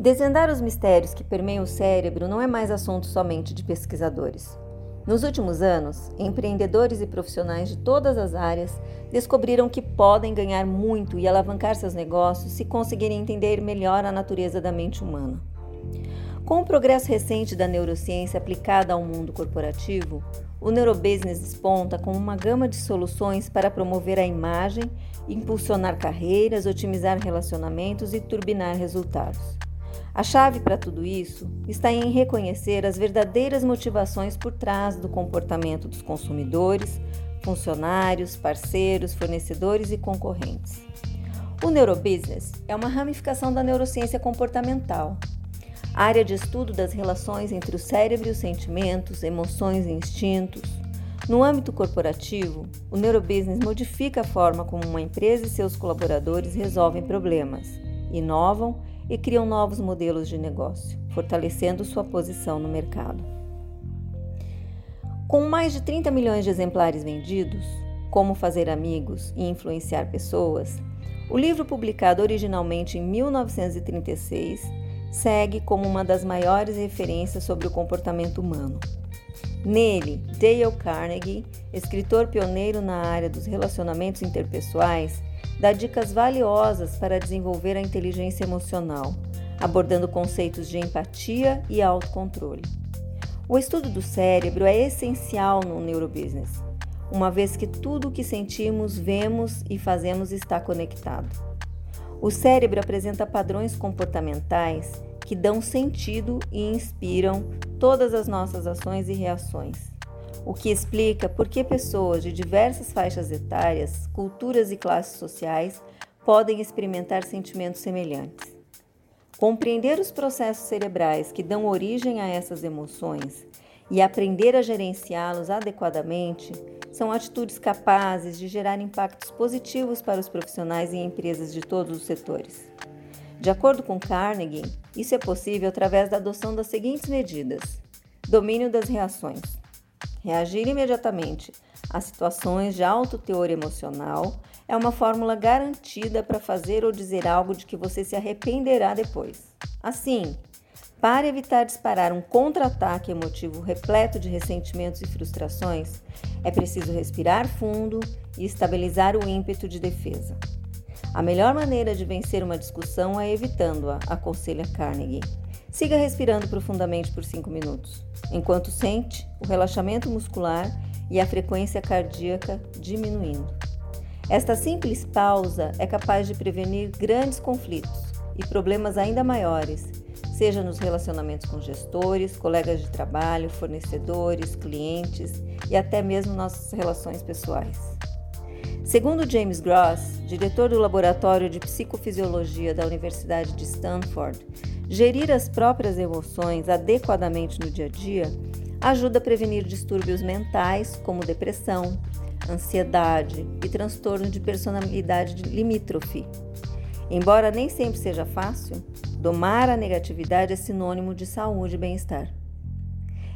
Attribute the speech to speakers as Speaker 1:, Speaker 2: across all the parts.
Speaker 1: Desvendar os mistérios que permeiam o cérebro não é mais assunto somente de pesquisadores. Nos últimos anos, empreendedores e profissionais de todas as áreas descobriram que podem ganhar muito e alavancar seus negócios se conseguirem entender melhor a natureza da mente humana. Com o progresso recente da neurociência aplicada ao mundo corporativo, o neurobusiness desponta com uma gama de soluções para promover a imagem, impulsionar carreiras, otimizar relacionamentos e turbinar resultados. A chave para tudo isso está em reconhecer as verdadeiras motivações por trás do comportamento dos consumidores, funcionários, parceiros, fornecedores e concorrentes. O neurobusiness é uma ramificação da neurociência comportamental, área de estudo das relações entre o cérebro e os sentimentos, emoções e instintos. No âmbito corporativo, o neurobusiness modifica a forma como uma empresa e seus colaboradores resolvem problemas, inovam e criam novos modelos de negócio, fortalecendo sua posição no mercado. Com mais de 30 milhões de exemplares vendidos, Como Fazer Amigos e Influenciar Pessoas, o livro, publicado originalmente em 1936, segue como uma das maiores referências sobre o comportamento humano. Nele, Dale Carnegie, escritor pioneiro na área dos relacionamentos interpessoais, dá dicas valiosas para desenvolver a inteligência emocional, abordando conceitos de empatia e autocontrole. O estudo do cérebro é essencial no neurobusiness, uma vez que tudo o que sentimos, vemos e fazemos está conectado. O cérebro apresenta padrões comportamentais que dão sentido e inspiram todas as nossas ações e reações o que explica por que pessoas de diversas faixas etárias, culturas e classes sociais podem experimentar sentimentos semelhantes. Compreender os processos cerebrais que dão origem a essas emoções e aprender a gerenciá-los adequadamente são atitudes capazes de gerar impactos positivos para os profissionais e empresas de todos os setores. De acordo com Carnegie, isso é possível através da adoção das seguintes medidas: domínio das reações, Reagir imediatamente a situações de alto teor emocional é uma fórmula garantida para fazer ou dizer algo de que você se arrependerá depois. Assim, para evitar disparar um contra-ataque emotivo repleto de ressentimentos e frustrações, é preciso respirar fundo e estabilizar o ímpeto de defesa. A melhor maneira de vencer uma discussão é evitando-a, aconselha Carnegie. Siga respirando profundamente por 5 minutos, enquanto sente o relaxamento muscular e a frequência cardíaca diminuindo. Esta simples pausa é capaz de prevenir grandes conflitos e problemas ainda maiores, seja nos relacionamentos com gestores, colegas de trabalho, fornecedores, clientes e até mesmo nossas relações pessoais. Segundo James Gross, diretor do Laboratório de Psicofisiologia da Universidade de Stanford, Gerir as próprias emoções adequadamente no dia a dia ajuda a prevenir distúrbios mentais como depressão, ansiedade e transtorno de personalidade limítrofe. Embora nem sempre seja fácil, domar a negatividade é sinônimo de saúde e bem-estar.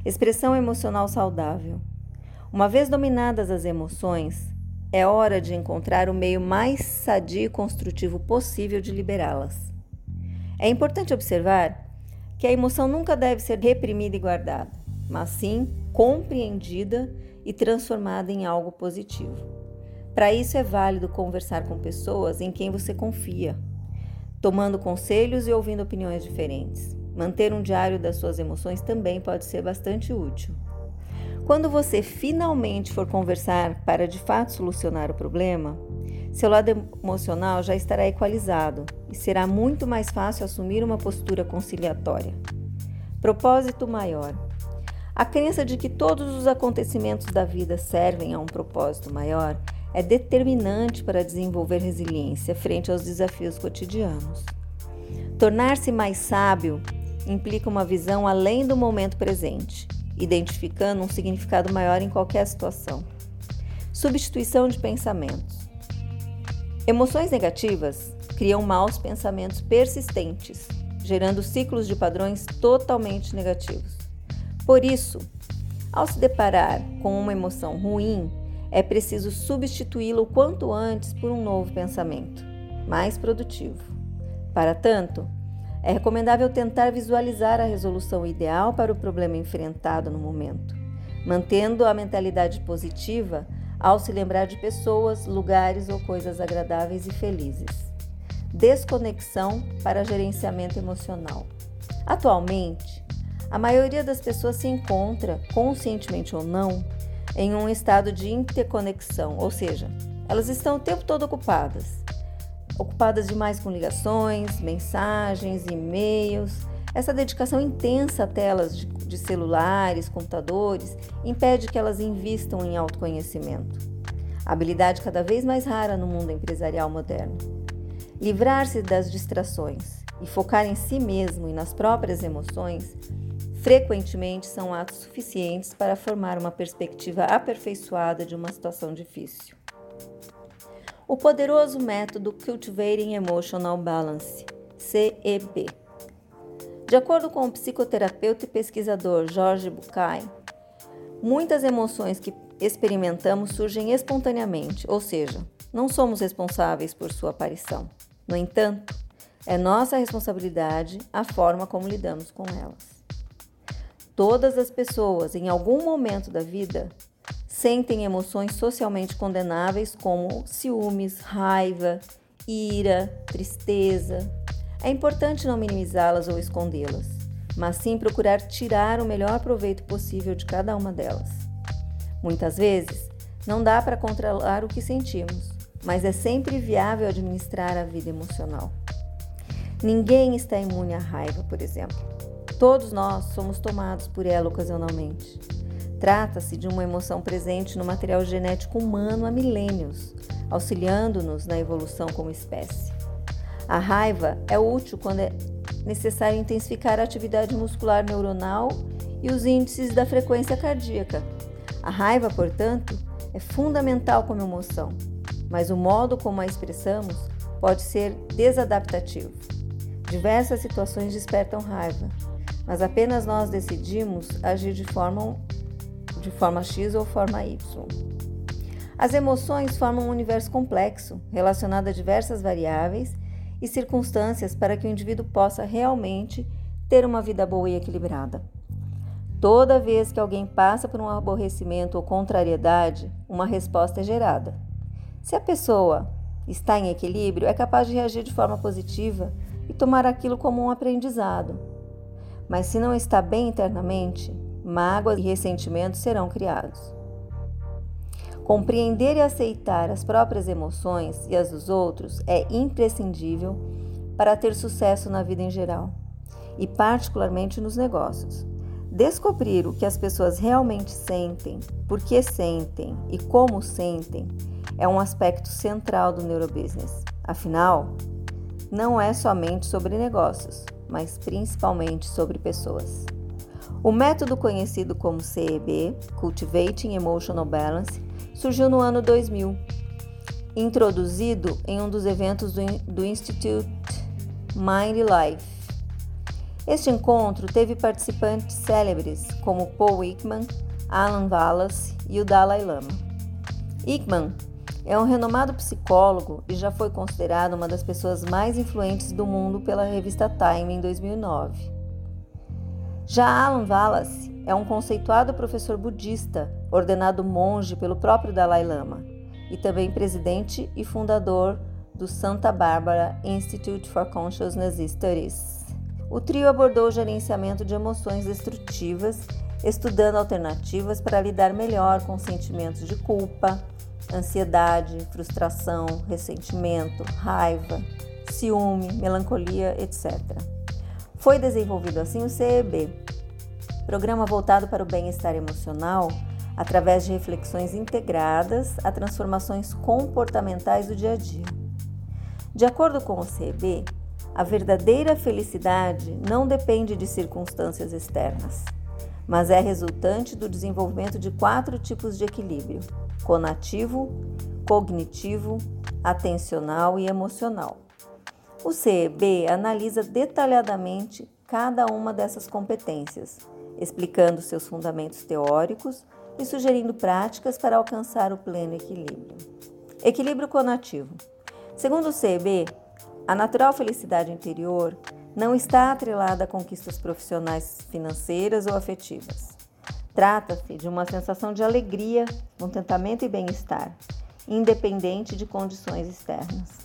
Speaker 1: Expressão emocional saudável. Uma vez dominadas as emoções, é hora de encontrar o meio mais sadio e construtivo possível de liberá-las. É importante observar que a emoção nunca deve ser reprimida e guardada, mas sim compreendida e transformada em algo positivo. Para isso é válido conversar com pessoas em quem você confia, tomando conselhos e ouvindo opiniões diferentes. Manter um diário das suas emoções também pode ser bastante útil. Quando você finalmente for conversar para de fato solucionar o problema, seu lado emocional já estará equalizado e será muito mais fácil assumir uma postura conciliatória. Propósito maior. A crença de que todos os acontecimentos da vida servem a um propósito maior é determinante para desenvolver resiliência frente aos desafios cotidianos. Tornar-se mais sábio implica uma visão além do momento presente, identificando um significado maior em qualquer situação. Substituição de pensamentos. Emoções negativas criam maus pensamentos persistentes, gerando ciclos de padrões totalmente negativos. Por isso, ao se deparar com uma emoção ruim, é preciso substituí-lo o quanto antes por um novo pensamento, mais produtivo. Para tanto, é recomendável tentar visualizar a resolução ideal para o problema enfrentado no momento, mantendo a mentalidade positiva ao se lembrar de pessoas, lugares ou coisas agradáveis e felizes. Desconexão para gerenciamento emocional. Atualmente, a maioria das pessoas se encontra, conscientemente ou não, em um estado de interconexão, ou seja, elas estão o tempo todo ocupadas. Ocupadas demais com ligações, mensagens, e-mails. Essa dedicação intensa a telas de, de celulares, computadores, impede que elas invistam em autoconhecimento. Habilidade cada vez mais rara no mundo empresarial moderno. Livrar-se das distrações e focar em si mesmo e nas próprias emoções frequentemente são atos suficientes para formar uma perspectiva aperfeiçoada de uma situação difícil. O poderoso método Cultivating Emotional Balance, CEB. De acordo com o psicoterapeuta e pesquisador Jorge Bucay, muitas emoções que experimentamos surgem espontaneamente, ou seja, não somos responsáveis por sua aparição. No entanto, é nossa responsabilidade a forma como lidamos com elas. Todas as pessoas, em algum momento da vida, sentem emoções socialmente condenáveis como ciúmes, raiva, ira, tristeza. É importante não minimizá-las ou escondê-las, mas sim procurar tirar o melhor proveito possível de cada uma delas. Muitas vezes, não dá para controlar o que sentimos, mas é sempre viável administrar a vida emocional. Ninguém está imune à raiva, por exemplo. Todos nós somos tomados por ela ocasionalmente. Trata-se de uma emoção presente no material genético humano há milênios, auxiliando-nos na evolução como espécie. A raiva é útil quando é necessário intensificar a atividade muscular neuronal e os índices da frequência cardíaca. A raiva, portanto, é fundamental como emoção, mas o modo como a expressamos pode ser desadaptativo. Diversas situações despertam raiva, mas apenas nós decidimos agir de forma, de forma X ou forma Y. As emoções formam um universo complexo, relacionado a diversas variáveis e circunstâncias para que o indivíduo possa realmente ter uma vida boa e equilibrada. Toda vez que alguém passa por um aborrecimento ou contrariedade, uma resposta é gerada. Se a pessoa está em equilíbrio, é capaz de reagir de forma positiva e tomar aquilo como um aprendizado, mas se não está bem internamente, mágoas e ressentimentos serão criados. Compreender e aceitar as próprias emoções e as dos outros é imprescindível para ter sucesso na vida em geral e, particularmente, nos negócios. Descobrir o que as pessoas realmente sentem, por que sentem e como sentem é um aspecto central do neurobusiness. Afinal, não é somente sobre negócios, mas principalmente sobre pessoas. O método conhecido como CEB, Cultivating Emotional Balance, surgiu no ano 2000, introduzido em um dos eventos do, Institute Mind Life. Este encontro teve participantes célebres como Paul Ekman, Alan Wallace e o Dalai Lama. Ekman é um renomado psicólogo e já foi considerado uma das pessoas mais influentes do mundo pela revista Time em 2009. Já Alan Wallace é um conceituado professor budista, ordenado monge pelo próprio Dalai Lama e também presidente e fundador do Santa Barbara Institute for Consciousness Studies. O trio abordou o gerenciamento de emoções destrutivas, estudando alternativas para lidar melhor com sentimentos de culpa, ansiedade, frustração, ressentimento, raiva, ciúme, melancolia, etc. Foi desenvolvido assim o CEB, programa voltado para o bem-estar emocional através de reflexões integradas a transformações comportamentais do dia a dia. De acordo com o CEB, a verdadeira felicidade não depende de circunstâncias externas, mas é resultante do desenvolvimento de quatro tipos de equilíbrio conativo, cognitivo, atencional e emocional. O CEB analisa detalhadamente cada uma dessas competências, explicando seus fundamentos teóricos e sugerindo práticas para alcançar o pleno equilíbrio. Equilíbrio conativo. Segundo o CEB, a natural felicidade interior não está atrelada a conquistas profissionais, financeiras ou afetivas. Trata-se de uma sensação de alegria, contentamento e bem-estar, independente de condições externas.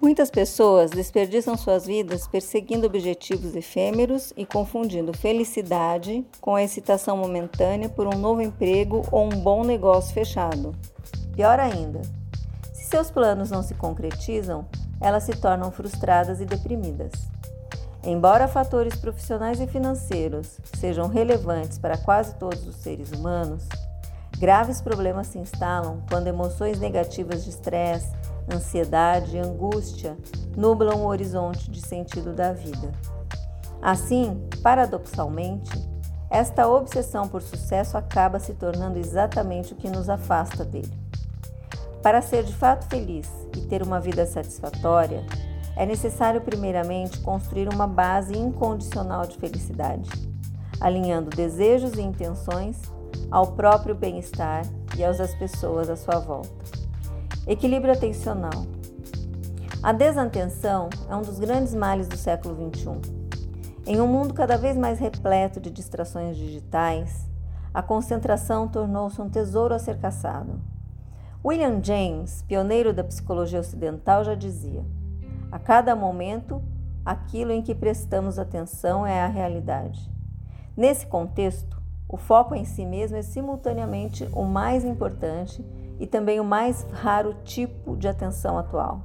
Speaker 1: Muitas pessoas desperdiçam suas vidas perseguindo objetivos efêmeros e confundindo felicidade com a excitação momentânea por um novo emprego ou um bom negócio fechado. Pior ainda, se seus planos não se concretizam, elas se tornam frustradas e deprimidas. Embora fatores profissionais e financeiros sejam relevantes para quase todos os seres humanos, graves problemas se instalam quando emoções negativas de estresse, ansiedade e angústia nublam o horizonte de sentido da vida. Assim, paradoxalmente, esta obsessão por sucesso acaba se tornando exatamente o que nos afasta dele. Para ser de fato feliz e ter uma vida satisfatória, é necessário, primeiramente, construir uma base incondicional de felicidade, alinhando desejos e intenções ao próprio bem-estar e aos das pessoas à sua volta. Equilíbrio atencional. A desatenção é um dos grandes males do século XXI. Em um mundo cada vez mais repleto de distrações digitais, a concentração tornou-se um tesouro a ser caçado. William James, pioneiro da psicologia ocidental, já dizia: a cada momento, aquilo em que prestamos atenção é a realidade. Nesse contexto, o foco em si mesmo é simultaneamente o mais importante e também o mais raro tipo de atenção atual.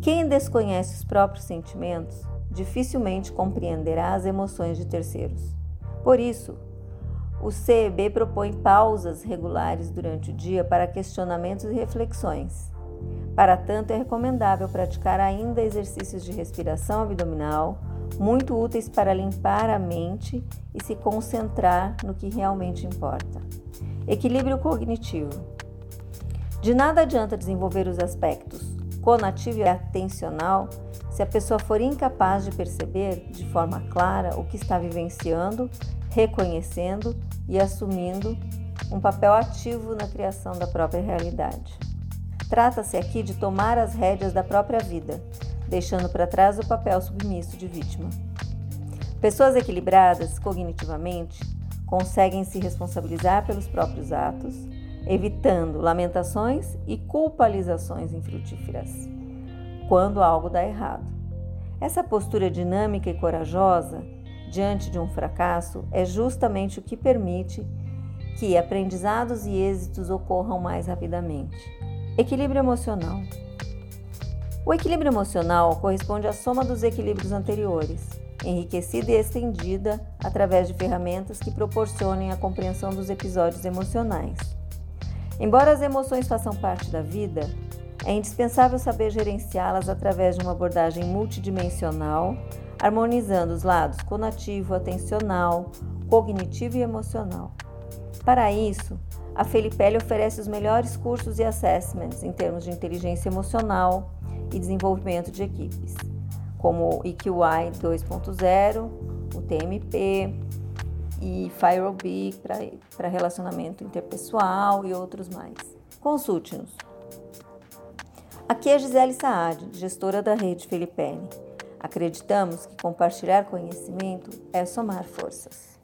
Speaker 1: Quem desconhece os próprios sentimentos dificilmente compreenderá as emoções de terceiros. Por isso, o CEB propõe pausas regulares durante o dia para questionamentos e reflexões. Para tanto, é recomendável praticar ainda exercícios de respiração abdominal, muito úteis para limpar a mente e se concentrar no que realmente importa. Equilíbrio cognitivo. De nada adianta desenvolver os aspectos conativo e atencional se a pessoa for incapaz de perceber de forma clara o que está vivenciando, reconhecendo e assumindo um papel ativo na criação da própria realidade. Trata-se aqui de tomar as rédeas da própria vida, deixando para trás o papel submisso de vítima. Pessoas equilibradas cognitivamente conseguem se responsabilizar pelos próprios atos, evitando lamentações e culpabilizações infrutíferas quando algo dá errado. Essa postura dinâmica e corajosa diante de um fracasso é justamente o que permite que aprendizados e êxitos ocorram mais rapidamente. Equilíbrio emocional. O equilíbrio emocional corresponde à soma dos equilíbrios anteriores enriquecida e estendida através de ferramentas que proporcionem a compreensão dos episódios emocionais. Embora as emoções façam parte da vida, é indispensável saber gerenciá-las através de uma abordagem multidimensional, harmonizando os lados conativo, atencional, cognitivo e emocional. Para isso, a Felipelli oferece os melhores cursos e assessments em termos de inteligência emocional e desenvolvimento de equipes como o EQI 2.0, o TMP e FireOB para relacionamento interpessoal e outros mais. Consulte-nos. Aqui é Gisele Saad, gestora da rede Felipe. Acreditamos que compartilhar conhecimento é somar forças.